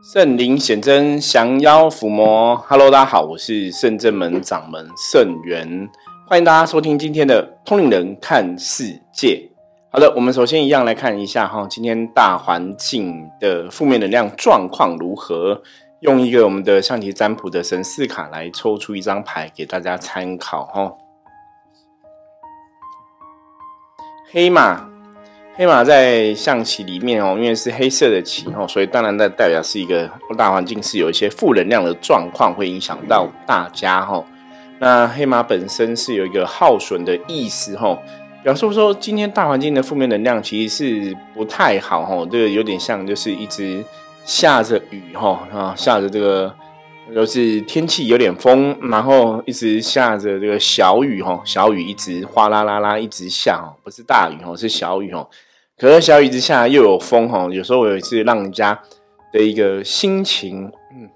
圣灵显真，降妖伏魔。Hello，大家好，我是圣正门掌门圣元，欢迎大家收听今天的通灵人看世界。好的，我们首先一样来看一下哈，今天大环境的负面能量状况如何？用一个我们的象棋占卜的神士卡来抽出一张牌给大家参考哈。黑马。黑马在象棋里面哦，因为是黑色的棋哦，所以当然代代表是一个大环境是有一些负能量的状况，会影响到大家哈。那黑马本身是有一个耗损的意思哈，表示说今天大环境的负面能量其实是不太好哈，这个有点像就是一直下着雨哈啊，下着这个就是天气有点风，然后一直下着这个小雨哈，小雨一直哗啦啦啦一直下哦，不是大雨哦，是小雨哦。可是小雨之下又有风哈，有时候也是让人家的一个心情，嗯，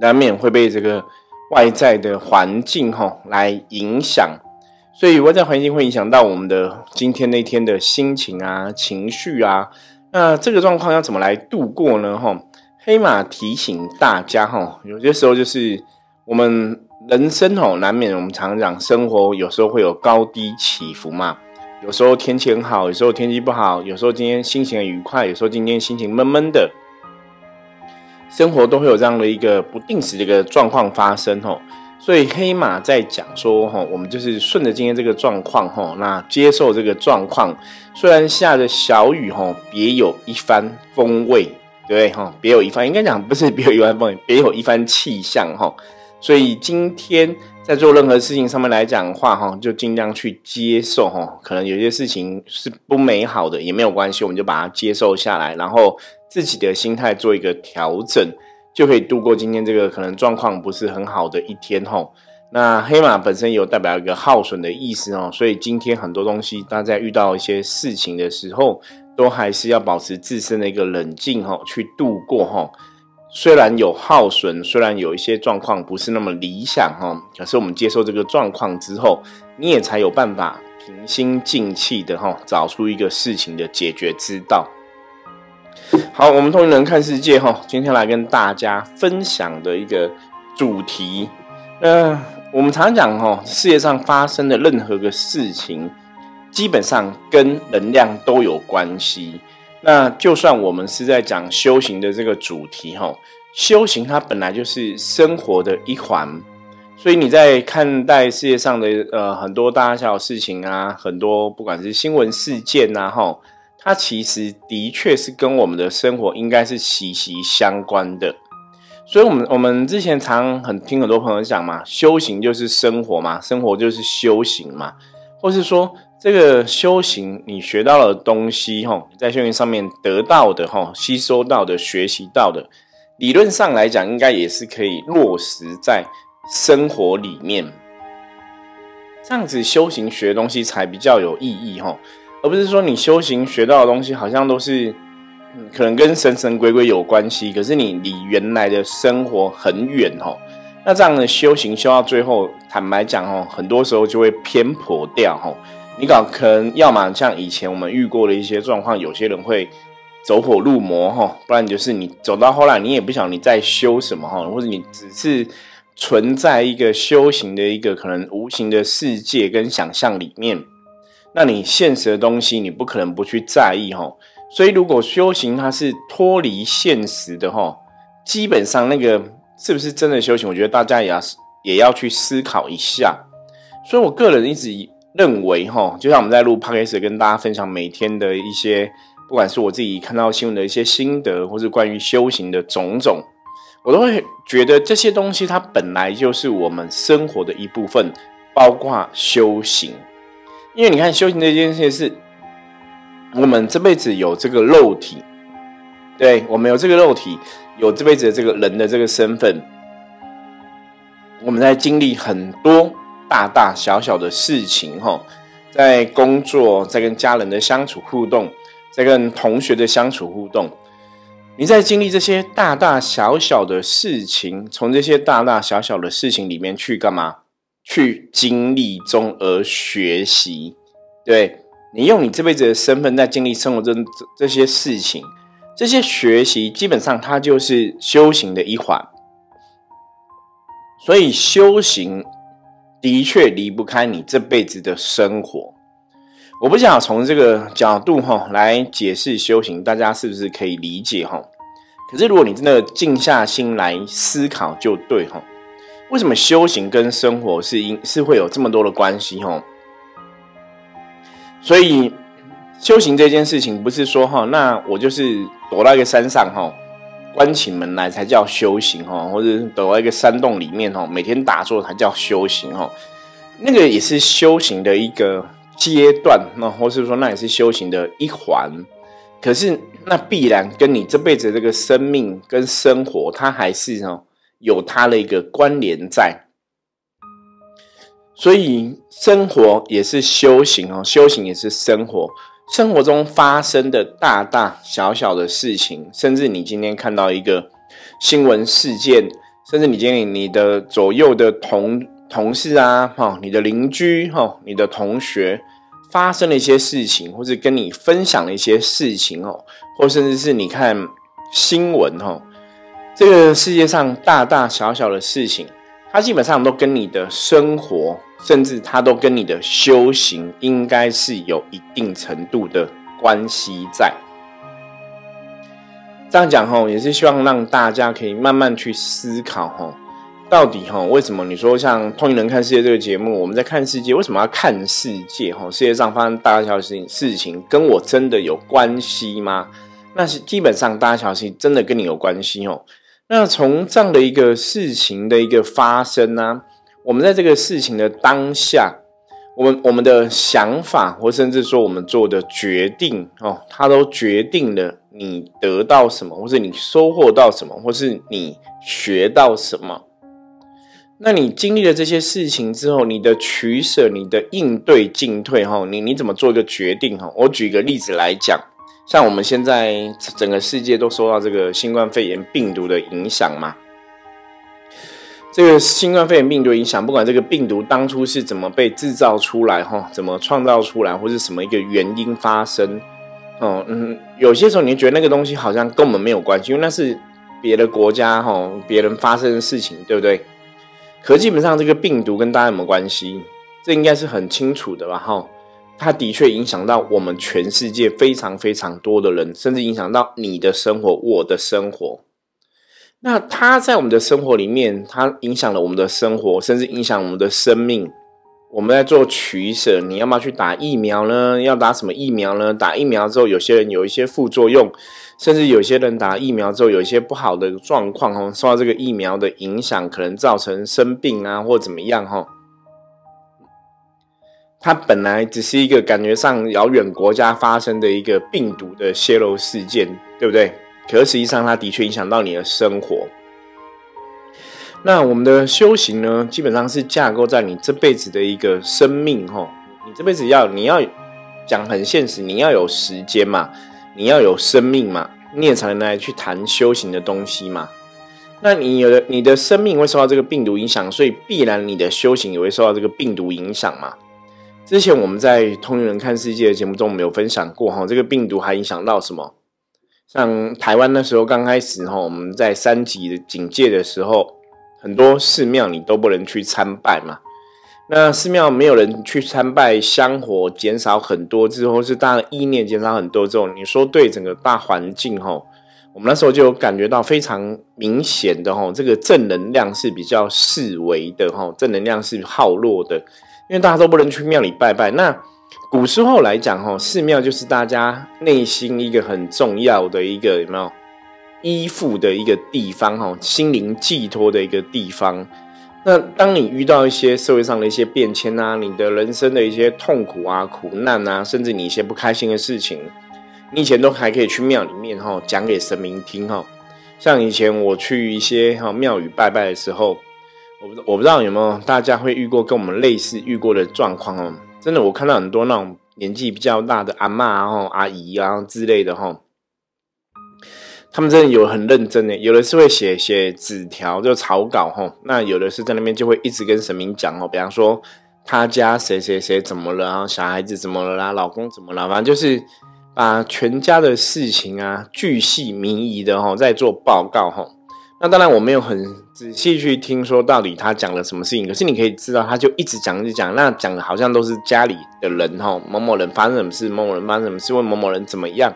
难免会被这个外在的环境哈来影响，所以外在环境会影响到我们的今天那天的心情啊、情绪啊。那这个状况要怎么来度过呢？哈，黑马提醒大家哈，有些时候就是我们人生哦，难免我们常讲生活有时候会有高低起伏嘛。有时候天气很好，有时候天气不好，有时候今天心情很愉快，有时候今天心情闷闷的，生活都会有这样的一个不定时的一个状况发生吼。所以黑马在讲说吼，我们就是顺着今天这个状况吼，那接受这个状况，虽然下着小雨吼，别有一番风味，对不对哈？别有一番，应该讲不是别有一番风味，别有一番气象吼。所以今天。在做任何事情上面来讲的话，哈，就尽量去接受，哈，可能有些事情是不美好的，也没有关系，我们就把它接受下来，然后自己的心态做一个调整，就可以度过今天这个可能状况不是很好的一天，哈。那黑马本身有代表一个耗损的意思，哦，所以今天很多东西，大家遇到一些事情的时候，都还是要保持自身的一个冷静，哈，去度过，哈。虽然有耗损，虽然有一些状况不是那么理想哈，可是我们接受这个状况之后，你也才有办法平心静气的哈，找出一个事情的解决之道。好，我们通灵人看世界哈，今天来跟大家分享的一个主题，呃，我们常讲哈，世界上发生的任何个事情，基本上跟能量都有关系。那就算我们是在讲修行的这个主题哈，修行它本来就是生活的一环，所以你在看待世界上的呃很多大小事情啊，很多不管是新闻事件啊哈，它其实的确是跟我们的生活应该是息息相关的。所以，我们我们之前常很听很多朋友讲嘛，修行就是生活嘛，生活就是修行嘛，或是说。这个修行，你学到的东西，哈，在修行上面得到的，哈，吸收到的，学习到的，理论上来讲，应该也是可以落实在生活里面。这样子修行学的东西才比较有意义，哈，而不是说你修行学到的东西好像都是，可能跟神神鬼鬼有关系，可是你离原来的生活很远，哈。那这样的修行修到最后，坦白讲，哦，很多时候就会偏颇掉，哈。你搞可能要么像以前我们遇过的一些状况，有些人会走火入魔哈，不然就是你走到后来，你也不晓得你在修什么哈，或者你只是存在一个修行的一个可能无形的世界跟想象里面，那你现实的东西你不可能不去在意哈。所以如果修行它是脱离现实的哈，基本上那个是不是真的修行，我觉得大家也要也要去思考一下。所以我个人一直以。认为哈，就像我们在录 podcast 跟大家分享每天的一些，不管是我自己看到新闻的一些心得，或是关于修行的种种，我都会觉得这些东西它本来就是我们生活的一部分，包括修行。因为你看修行这件事是，我们这辈子有这个肉体，对我们有这个肉体，有这辈子的这个人的这个身份，我们在经历很多。大大小小的事情，哈，在工作，在跟家人的相处互动，在跟同学的相处互动，你在经历这些大大小小的事情，从这些大大小小的事情里面去干嘛？去经历中而学习。对你用你这辈子的身份在经历生活中这些事情，这些学习基本上它就是修行的一环。所以修行的确离不开你这辈子的生活。我不想从这个角度哈来解释修行，大家是不是可以理解哈？可是如果你真的静下心来思考，就对哈。为什么修行跟生活是因是会有这么多的关系哈？所以修行这件事情不是说哈，那我就是躲到一个山上哈，关起门来才叫修行哈，或者躲到一个山洞里面哈，每天打坐才叫修行哈。那个也是修行的一个。阶段，那或是说那也是修行的一环，可是那必然跟你这辈子这个生命跟生活，它还是哦有它的一个关联在。所以生活也是修行哦，修行也是生活。生活中发生的大大小小的事情，甚至你今天看到一个新闻事件，甚至你今天你的左右的同同事啊，哈，你的邻居哈，你的同学。发生了一些事情，或者跟你分享了一些事情哦，或甚至是你看新闻哦，这个世界上大大小小的事情，它基本上都跟你的生活，甚至它都跟你的修行，应该是有一定程度的关系在。这样讲吼，也是希望让大家可以慢慢去思考吼。到底吼？为什么你说像《通灵人看世界》这个节目，我们在看世界，为什么要看世界？吼，世界上发生大大小小事情，事情跟我真的有关系吗？那是基本上大大小小事情真的跟你有关系哦。那从这样的一个事情的一个发生呢，我们在这个事情的当下，我们我们的想法，或甚至说我们做的决定哦，它都决定了你得到什么，或是你收获到什么，或是你学到什么。那你经历了这些事情之后，你的取舍、你的应对进退，哈，你你怎么做一个决定？哈，我举个例子来讲，像我们现在整个世界都受到这个新冠肺炎病毒的影响嘛。这个新冠肺炎病毒影响，不管这个病毒当初是怎么被制造出来，哈，怎么创造出来，或是什么一个原因发生，哦，嗯，有些时候你觉得那个东西好像跟我们没有关系，因为那是别的国家，哈，别人发生的事情，对不对？可基本上，这个病毒跟大家有没有关系？这应该是很清楚的吧？哈，它的确影响到我们全世界非常非常多的人，甚至影响到你的生活、我的生活。那它在我们的生活里面，它影响了我们的生活，甚至影响我们的生命。我们在做取舍，你要不要去打疫苗呢？要打什么疫苗呢？打疫苗之后，有些人有一些副作用。甚至有些人打疫苗之后有一些不好的状况哦，受到这个疫苗的影响，可能造成生病啊，或怎么样哈。它本来只是一个感觉上遥远国家发生的一个病毒的泄露事件，对不对？可实际上它的确影响到你的生活。那我们的修行呢，基本上是架构在你这辈子的一个生命吼。你这辈子要你要讲很现实，你要有时间嘛。你要有生命嘛，你也才能来去谈修行的东西嘛。那你有的你的生命会受到这个病毒影响，所以必然你的修行也会受到这个病毒影响嘛。之前我们在《通灵人看世界》的节目中，我们有分享过哈，这个病毒还影响到什么？像台湾那时候刚开始哈，我们在三级的警戒的时候，很多寺庙你都不能去参拜嘛。那寺庙没有人去参拜，香火减少很多之后，是大家意念减少很多之后，你说对整个大环境吼，我们那时候就有感觉到非常明显的吼，这个正能量是比较示威的吼，正能量是耗弱的，因为大家都不能去庙里拜拜。那古时候来讲哈，寺庙就是大家内心一个很重要的一个有没有依附的一个地方哈，心灵寄托的一个地方。那当你遇到一些社会上的一些变迁啊，你的人生的一些痛苦啊、苦难啊，甚至你一些不开心的事情，你以前都还可以去庙里面哈讲给神明听哈。像以前我去一些哈庙宇拜拜的时候，我不我不知道有没有大家会遇过跟我们类似遇过的状况哦。真的，我看到很多那种年纪比较大的阿妈啊、阿姨啊之类的哈。他们真的有很认真的，有的是会写写纸条，就草稿哈。那有的是在那边就会一直跟神明讲哦，比方说他家谁谁谁怎么了，然后小孩子怎么了啦，老公怎么了，反正就是把全家的事情啊，巨细靡遗的哈，在做报告哈。那当然我没有很仔细去听说到底他讲了什么事情，可是你可以知道，他就一直讲一直讲，那讲的好像都是家里的人哈，某某人发生什么事，某某人发生什么事，问某某人怎么样。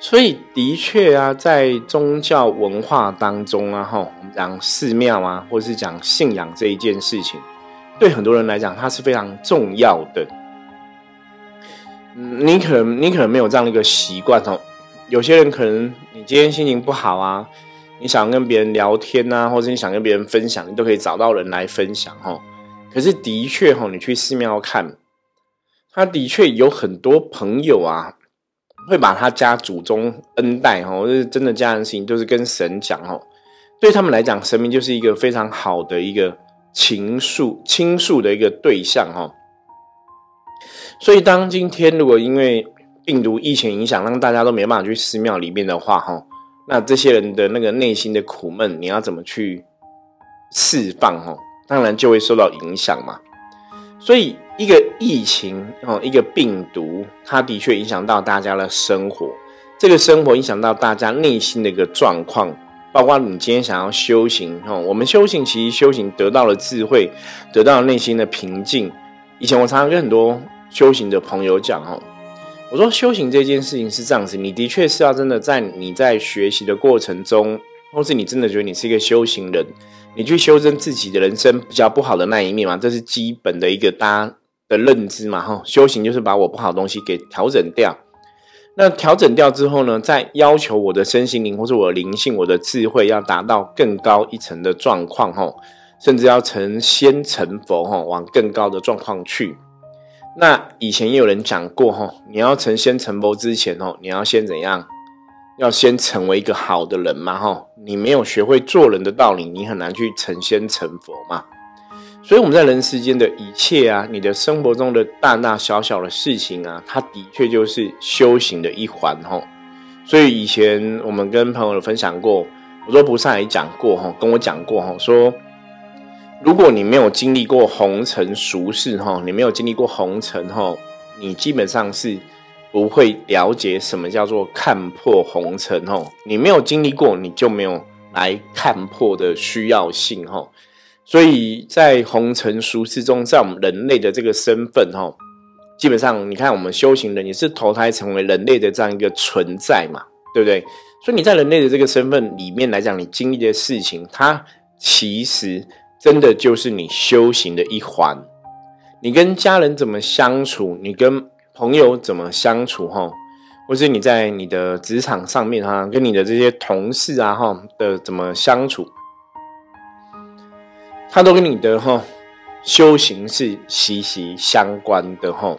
所以的确啊，在宗教文化当中啊，哈，我们讲寺庙啊，或者是讲信仰这一件事情，对很多人来讲，它是非常重要的。你可能你可能没有这样的一个习惯哦。有些人可能你今天心情不好啊，你想跟别人聊天啊，或者你想跟别人分享，你都可以找到人来分享哈。可是的确哈，你去寺庙看，他的确有很多朋友啊。会把他家祖宗恩代哈，就是真的家人事情，都是跟神讲哈。对他们来讲，神明就是一个非常好的一个情愫倾诉的一个对象哈。所以，当今天如果因为病毒疫情影响，让大家都没办法去寺庙里面的话哈，那这些人的那个内心的苦闷，你要怎么去释放哈？当然就会受到影响嘛。所以。一个疫情哦，一个病毒，它的确影响到大家的生活。这个生活影响到大家内心的一个状况，包括你今天想要修行哦。我们修行其实修行得到了智慧，得到了内心的平静。以前我常常跟很多修行的朋友讲哦，我说修行这件事情是这样子，你的确是要真的在你在学习的过程中，或是你真的觉得你是一个修行人，你去修正自己的人生比较不好的那一面嘛，这是基本的一个大家。的认知嘛，哈，修行就是把我不好的东西给调整掉。那调整掉之后呢，再要求我的身心灵或者我的灵性、我的智慧要达到更高一层的状况，哈，甚至要成仙成佛，哈，往更高的状况去。那以前也有人讲过，哈，你要成仙成佛之前，哦，你要先怎样？要先成为一个好的人嘛，哈，你没有学会做人的道理，你很难去成仙成佛嘛。所以我们在人世间的一切啊，你的生活中的大大小小的事情啊，它的确就是修行的一环哈。所以以前我们跟朋友分享过，我说菩萨也讲过哈，跟我讲过哈，说如果你没有经历过红尘俗世哈，你没有经历过红尘哈，你基本上是不会了解什么叫做看破红尘哈。你没有经历过，你就没有来看破的需要性哈。所以在红尘俗世中，在我们人类的这个身份，哈，基本上你看，我们修行人也是投胎成为人类的这样一个存在嘛，对不对？所以你在人类的这个身份里面来讲，你经历的事情，它其实真的就是你修行的一环。你跟家人怎么相处，你跟朋友怎么相处，哈，或是你在你的职场上面，哈，跟你的这些同事啊，哈的怎么相处。他都跟你的哈修行是息息相关的哈，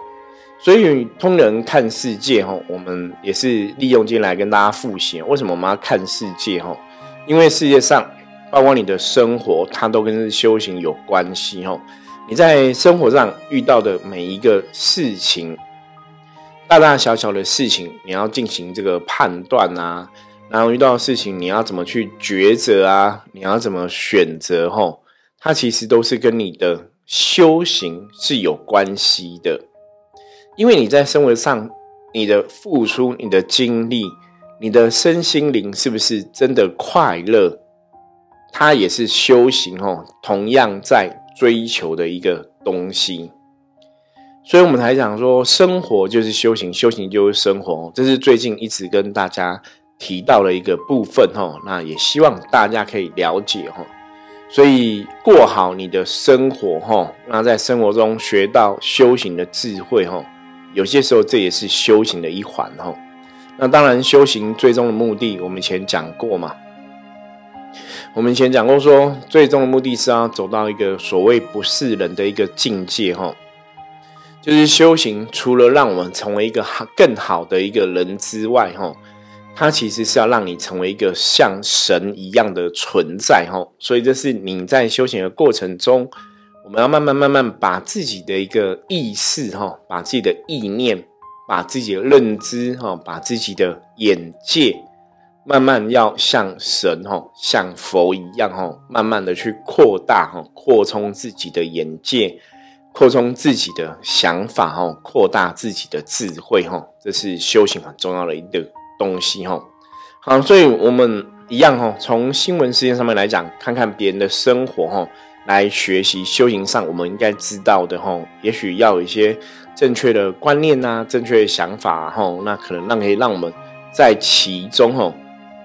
所以通人看世界哈，我们也是利用进来跟大家复习。为什么我们要看世界哈？因为世界上包括你的生活，它都跟修行有关系哦。你在生活上遇到的每一个事情，大大小小的事情，你要进行这个判断啊，然后遇到的事情，你要怎么去抉择啊？你要怎么选择哈？它其实都是跟你的修行是有关系的，因为你在生活上你的付出、你的经历、你的身心灵是不是真的快乐？它也是修行哦，同样在追求的一个东西。所以，我们才讲说，生活就是修行，修行就是生活。这是最近一直跟大家提到的一个部分哦。那也希望大家可以了解哦。所以过好你的生活，哈，那在生活中学到修行的智慧，哈，有些时候这也是修行的一环，哈。那当然，修行最终的目的，我们以前讲过嘛。我们以前讲过，说最终的目的是要走到一个所谓不是人的一个境界，哈，就是修行除了让我们成为一个好更好的一个人之外，哈。它其实是要让你成为一个像神一样的存在，哈，所以这是你在修行的过程中，我们要慢慢慢慢把自己的一个意识，哈，把自己的意念，把自己的认知，哈，把自己的眼界，慢慢要像神，哈，像佛一样，哈，慢慢的去扩大，哈，扩充自己的眼界，扩充自己的想法哈，扩大自己的智慧哈，这是修行很重要的一个东西哈。好，所以我们一样哈，从新闻事件上面来讲，看看别人的生活哈，来学习修行上我们应该知道的哈，也许要有一些正确的观念呐，正确的想法哈，那可能让可以让我们在其中哈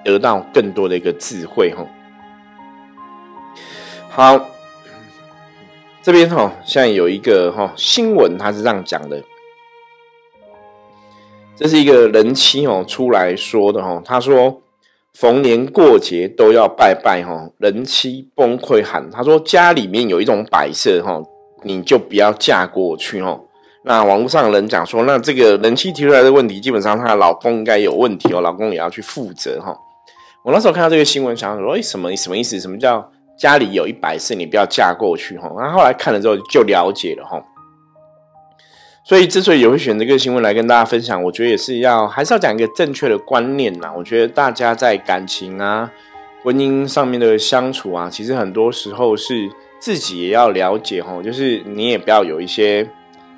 得到更多的一个智慧哈。好。这边哈，现在有一个哈新闻，他是这样讲的，这是一个人妻哦出来说的哈，他说逢年过节都要拜拜哈，人妻崩溃喊，他说家里面有一种摆设哈，你就不要嫁过去哈。那网络上人讲说，那这个人妻提出来的问题，基本上她的老公应该有问题哦，老公也要去负责哈。我那时候看到这个新闻，想说，哎，什么什么意思？什么叫？家里有一百事，你不要嫁过去哈。然后后来看了之后就了解了哈。所以之所以也会选这个新闻来跟大家分享，我觉得也是要还是要讲一个正确的观念呐。我觉得大家在感情啊、婚姻上面的相处啊，其实很多时候是自己也要了解哈。就是你也不要有一些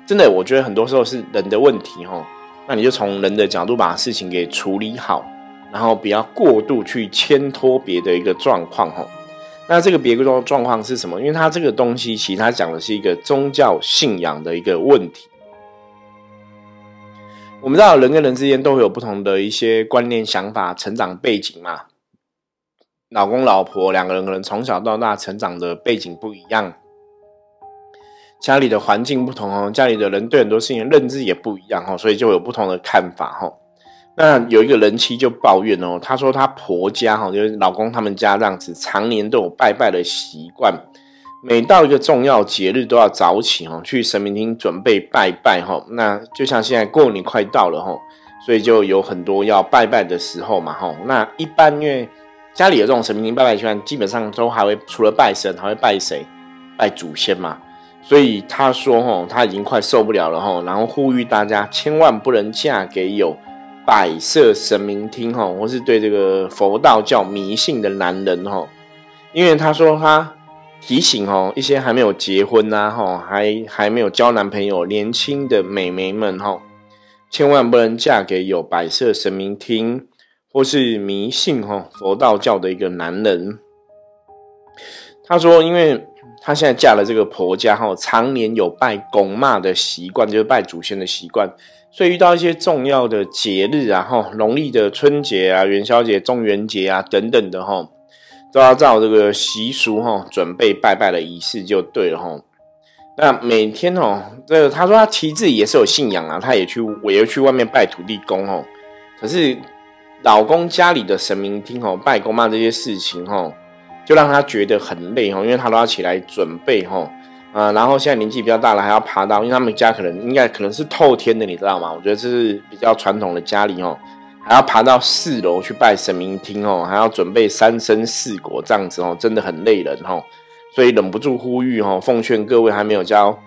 真的，我觉得很多时候是人的问题哈。那你就从人的角度把事情给处理好，然后不要过度去牵拖别的一个状况哈。那这个别个状状况是什么？因为它这个东西，其实它讲的是一个宗教信仰的一个问题。我们知道人跟人之间都会有不同的一些观念、想法、成长背景嘛。老公老婆两个人可能从小到大成长的背景不一样，家里的环境不同哦，家里的人对很多事情认知也不一样哦，所以就有不同的看法哈。那有一个人妻就抱怨哦，她说她婆家哈，就是老公他们家这样子，常年都有拜拜的习惯，每到一个重要节日都要早起哦，去神明厅准备拜拜哈。那就像现在过年快到了哈，所以就有很多要拜拜的时候嘛哈。那一般因为家里有这种神明厅拜拜习惯，基本上都还会除了拜神，还会拜谁？拜祖先嘛。所以他说哈，他已经快受不了了哈，然后呼吁大家千万不能嫁给有。摆设神明厅哈，或是对这个佛道教迷信的男人哈，因为他说他提醒哦，一些还没有结婚呐哈，还还没有交男朋友年轻的美眉们哈，千万不能嫁给有摆设神明厅或是迷信哈佛道教的一个男人。他说，因为他现在嫁了这个婆家哈，常年有拜公妈的习惯，就是拜祖先的习惯。所以遇到一些重要的节日啊，哈，农历的春节啊、元宵节、中元节啊等等的哈，都要照这个习俗哈，准备拜拜的仪式就对了哈。那每天哦，这他说他其实自己也是有信仰啊，他也去，我也去外面拜土地公哦。可是老公家里的神明厅哦，拜公妈这些事情哈，就让他觉得很累哈，因为他都要起来准备哈。啊，然后现在年纪比较大了，还要爬到，因为他们家可能应该可能是透天的，你知道吗？我觉得这是比较传统的家里哦，还要爬到四楼去拜神明厅哦，还要准备三生四果这样子哦，真的很累人哦，所以忍不住呼吁哦，奉劝各位还没有交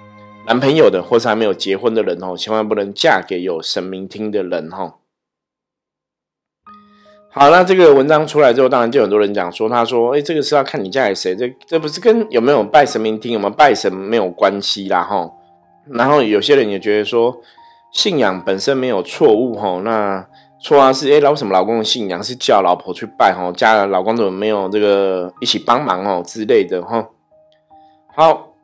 男朋友的，或是还没有结婚的人哦，千万不能嫁给有神明厅的人哈。好，那这个文章出来之后，当然就很多人讲说，他说，哎，这个是要看你嫁给谁，这这不是跟有没有拜神明厅、有没有拜神没有关系啦，哈。然后有些人也觉得说，信仰本身没有错误，哈。那错啊是，哎，老什么老公的信仰是叫老婆去拜，哈，家的老公怎么没有这个一起帮忙哦之类的，哈。好，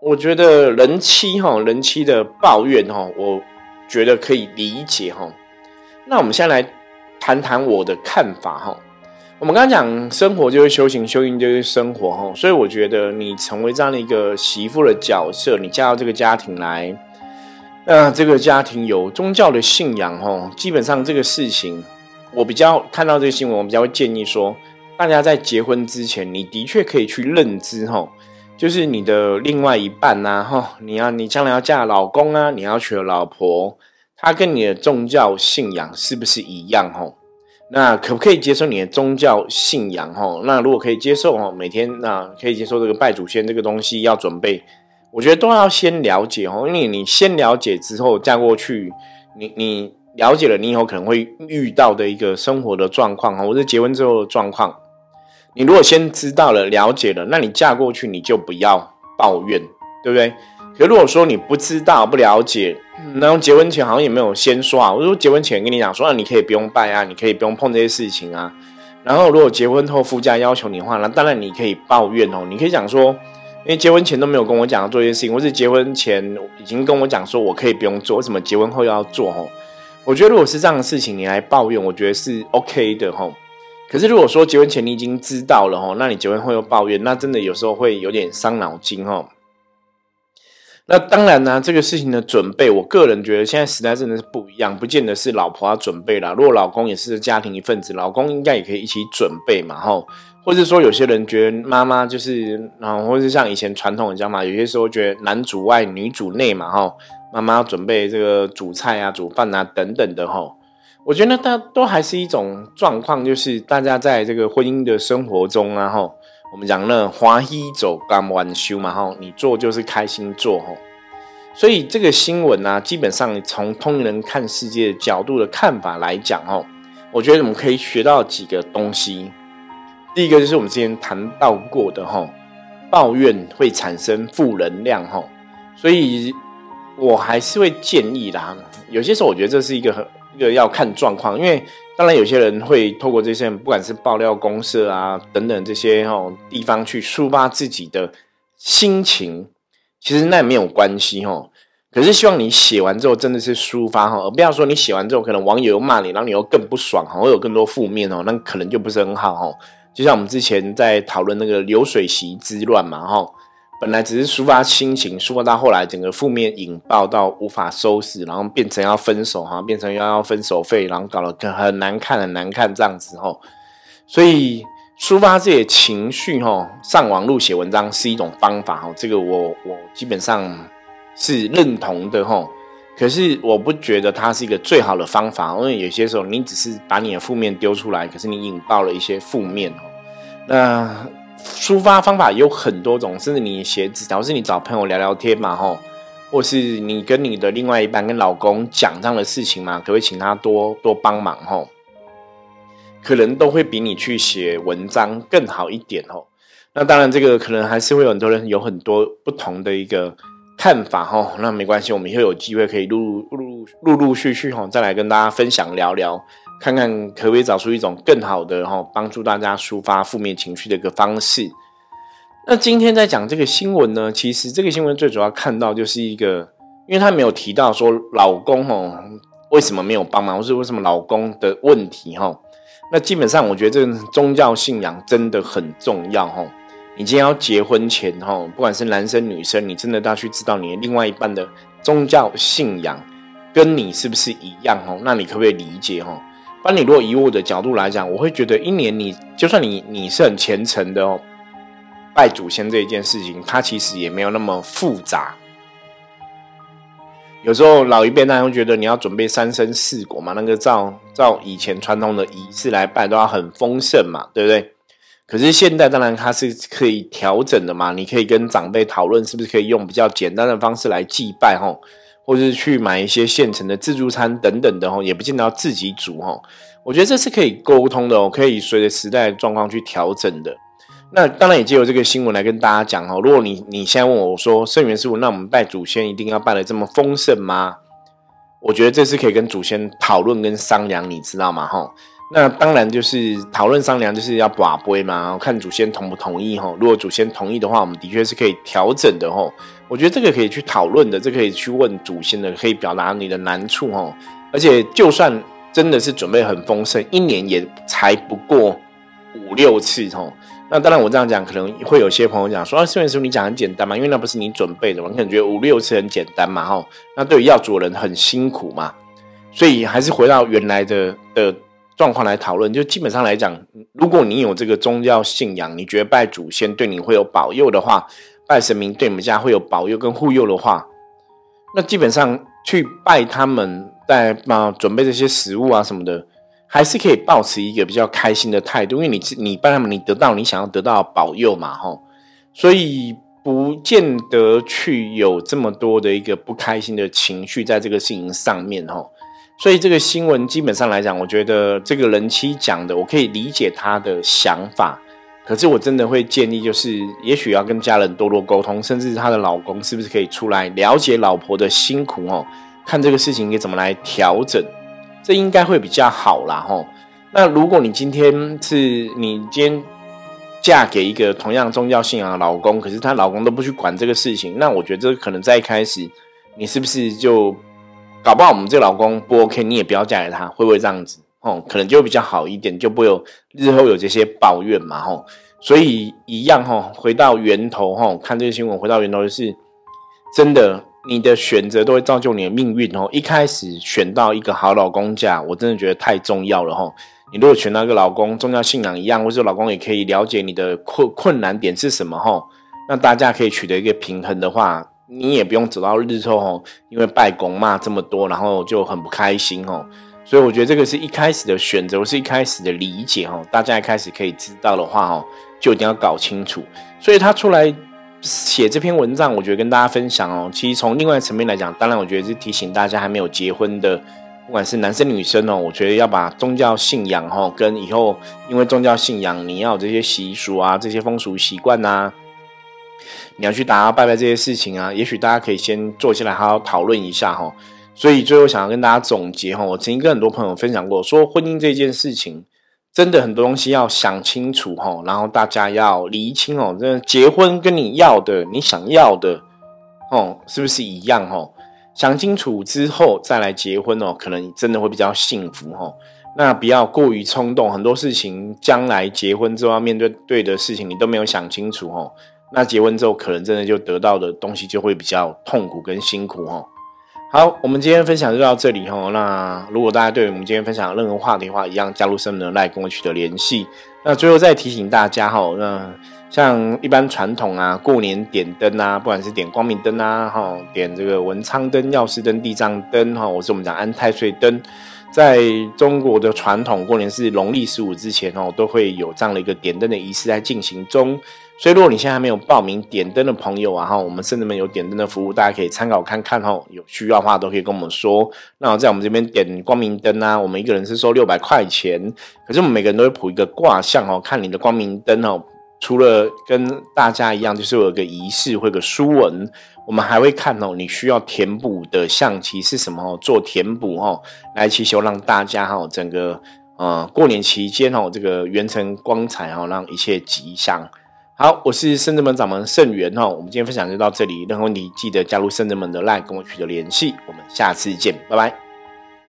我觉得人妻，哈，人妻的抱怨，哈，我觉得可以理解，哈。那我们先来。谈谈我的看法哈，我们刚刚讲生活就是修行，修行就是生活哈，所以我觉得你成为这样的一个媳妇的角色，你嫁到这个家庭来，那这个家庭有宗教的信仰哈，基本上这个事情，我比较看到这个新闻，我比较会建议说，大家在结婚之前，你的确可以去认知哈，就是你的另外一半呐哈，你要你将来要嫁老公啊，你要娶老婆。他跟你的宗教信仰是不是一样？吼，那可不可以接受你的宗教信仰？吼，那如果可以接受，吼，每天那可以接受这个拜祖先这个东西要准备，我觉得都要先了解，吼，因为你先了解之后嫁过去，你你了解了，你以后可能会遇到的一个生活的状况，哈，或者结婚之后的状况，你如果先知道了、了解了，那你嫁过去你就不要抱怨，对不对？可如果说你不知道、不了解，然后结婚前好像也没有先说啊。我说结婚前跟你讲说，你可以不用拜啊，你可以不用碰这些事情啊。然后如果结婚后夫家要求你的话，那当然你可以抱怨哦。你可以讲说，因为结婚前都没有跟我讲要做这些事情，或是结婚前已经跟我讲说我可以不用做，为什么结婚后要做？哦，我觉得如果是这样的事情，你来抱怨，我觉得是 OK 的，吼。可是如果说结婚前你已经知道了，吼，那你结婚后又抱怨，那真的有时候会有点伤脑筋，吼。那当然呢，这个事情的准备，我个人觉得现在时代真的是不一样，不见得是老婆要准备啦。如果老公也是家庭一份子，老公应该也可以一起准备嘛，吼。或者说有些人觉得妈妈就是，然后或者像以前传统的讲嘛，有些时候觉得男主外女主内嘛，吼，妈妈要准备这个煮菜啊、煮饭啊等等的，吼。我觉得大家都还是一种状况，就是大家在这个婚姻的生活中啊，吼。我们讲呢，华一走刚完修嘛，哈，你做就是开心做，哈。所以这个新闻呢，基本上从通人看世界的角度的看法来讲，吼，我觉得我们可以学到几个东西。第一个就是我们之前谈到过的，吼，抱怨会产生负能量，吼。所以我还是会建议啦，有些时候我觉得这是一个很一个要看状况，因为。当然，有些人会透过这些，不管是爆料公社啊等等这些哈地方去抒发自己的心情，其实那也没有关系哈。可是希望你写完之后真的是抒发哈，而不要说你写完之后可能网友又骂你，然后你又更不爽哈，会有更多负面哦，那可能就不是很好哈。就像我们之前在讨论那个流水席之乱嘛哈。本来只是抒发心情，抒发到后来整个负面引爆到无法收拾，然后变成要分手哈，变成要要分手费，然后搞得很难看很难看这样子哈。所以抒发自己的情绪哈，上网路写文章是一种方法哈，这个我我基本上是认同的哈。可是我不觉得它是一个最好的方法，因为有些时候你只是把你的负面丢出来，可是你引爆了一些负面哦，那。抒发方法有很多种，甚至你写纸条，是你找朋友聊聊天嘛，吼，或是你跟你的另外一半、跟老公讲这样的事情嘛，可不可以请他多多帮忙，吼？可能都会比你去写文章更好一点，吼。那当然，这个可能还是会有很多人有很多不同的一个看法，吼。那没关系，我们以后有机会可以陆陆陆陆陆续续，吼，再来跟大家分享聊聊。看看可不可以找出一种更好的哈，帮助大家抒发负面情绪的一个方式。那今天在讲这个新闻呢，其实这个新闻最主要看到就是一个，因为他没有提到说老公哦为什么没有帮忙，或是为什么老公的问题哈。那基本上我觉得这个宗教信仰真的很重要哈。你今天要结婚前哈，不管是男生女生，你真的要去知道你的另外一半的宗教信仰跟你是不是一样哦？那你可不可以理解哈？那你如果以我的角度来讲，我会觉得一年你就算你你是很虔诚的哦，拜祖先这一件事情，它其实也没有那么复杂。有时候老一辈那会觉得你要准备三生四果嘛，那个照照以前传统的仪式来拜都要很丰盛嘛，对不对？可是现在当然它是可以调整的嘛，你可以跟长辈讨论是不是可以用比较简单的方式来祭拜吼。或者是去买一些现成的自助餐等等的吼，也不见得要自己煮吼。我觉得这是可以沟通的哦，可以随着时代状况去调整的。那当然也借由这个新闻来跟大家讲哦。如果你你现在问我说，圣元师傅，那我们拜祖先一定要拜的这么丰盛吗？我觉得这是可以跟祖先讨论跟商量，你知道吗？哈。那当然就是讨论商量，就是要把杯嘛，看祖先同不同意哈。如果祖先同意的话，我们的确是可以调整的吼。我觉得这个可以去讨论的，这可以去问祖先的，可以表达你的难处哈。而且就算真的是准备很丰盛，一年也才不过五六次哈。那当然我这样讲，可能会有些朋友讲说啊，虽然说你讲很简单嘛，因为那不是你准备的嘛，你可能觉五六次很简单嘛哈。那对于要主人很辛苦嘛，所以还是回到原来的的。状况来讨论，就基本上来讲，如果你有这个宗教信仰，你觉得拜祖先对你会有保佑的话，拜神明对你们家会有保佑跟护佑的话，那基本上去拜他们，在嘛准备这些食物啊什么的，还是可以保持一个比较开心的态度，因为你你拜他们，你得到你想要得到保佑嘛，吼，所以不见得去有这么多的一个不开心的情绪在这个事情上面，吼。所以这个新闻基本上来讲，我觉得这个人妻讲的，我可以理解他的想法，可是我真的会建议，就是也许要跟家人多多沟通，甚至她的老公是不是可以出来了解老婆的辛苦哦，看这个事情该怎么来调整，这应该会比较好啦吼。那如果你今天是你今天嫁给一个同样宗教信仰的老公，可是她老公都不去管这个事情，那我觉得这可能在一开始你是不是就？搞不好我们这个老公不 OK，你也不要嫁给他，会不会这样子？哦，可能就比较好一点，就不会有日后有这些抱怨嘛，吼。所以一样，吼，回到源头，吼，看这个新闻，回到源头就是，真的，你的选择都会造就你的命运，哦。一开始选到一个好老公嫁，我真的觉得太重要了，吼。你如果选到一个老公，宗教信仰一样，或者老公也可以了解你的困困难点是什么，吼，那大家可以取得一个平衡的话。你也不用走到日后哦，因为拜公骂这么多，然后就很不开心哦。所以我觉得这个是一开始的选择，是一开始的理解哦。大家一开始可以知道的话哦，就一定要搞清楚。所以他出来写这篇文章，我觉得跟大家分享哦。其实从另外层面来讲，当然我觉得是提醒大家还没有结婚的，不管是男生女生哦，我觉得要把宗教信仰哈，跟以后因为宗教信仰你要有这些习俗啊，这些风俗习惯呐。你要去打拜拜这些事情啊，也许大家可以先坐下来好好讨论一下哈。所以最后想要跟大家总结哈，我曾经跟很多朋友分享过，说婚姻这件事情真的很多东西要想清楚哈，然后大家要厘清哦，这结婚跟你要的、你想要的哦，是不是一样哦？想清楚之后再来结婚哦，可能真的会比较幸福哈。那不要过于冲动，很多事情将来结婚之后要面对对的事情，你都没有想清楚哦。那结婚之后，可能真的就得到的东西就会比较痛苦跟辛苦哦。好，我们今天分享就到这里哦。那如果大家对我们今天分享任何话题的话，一样加入生门来跟我取得联系。那最后再提醒大家哈，那像一般传统啊，过年点灯啊，不管是点光明灯啊，哈，点这个文昌灯、药师灯、地藏灯哈，或是我们讲安太岁灯。在中国的传统，过年是农历十五之前哦，都会有这样的一个点灯的仪式在进行中。所以，如果你现在还没有报名点灯的朋友啊，哈，我们甚至们有点灯的服务，大家可以参考看看哦。有需要的话，都可以跟我们说。那在我们这边点光明灯啊，我们一个人是收六百块钱，可是我们每个人都会卜一个卦象哦，看你的光明灯哦。除了跟大家一样，就是有个仪式或个书文。我们还会看哦，你需要填补的象棋是什么哦？做填补哦，来祈求让大家哈，整个呃过年期间哦，这个元辰光彩哦，让一切吉祥。好，我是圣人门掌门圣元哈，我们今天分享就到这里，任何问题记得加入圣人门的 LINE 跟我取得联系，我们下次见，拜拜。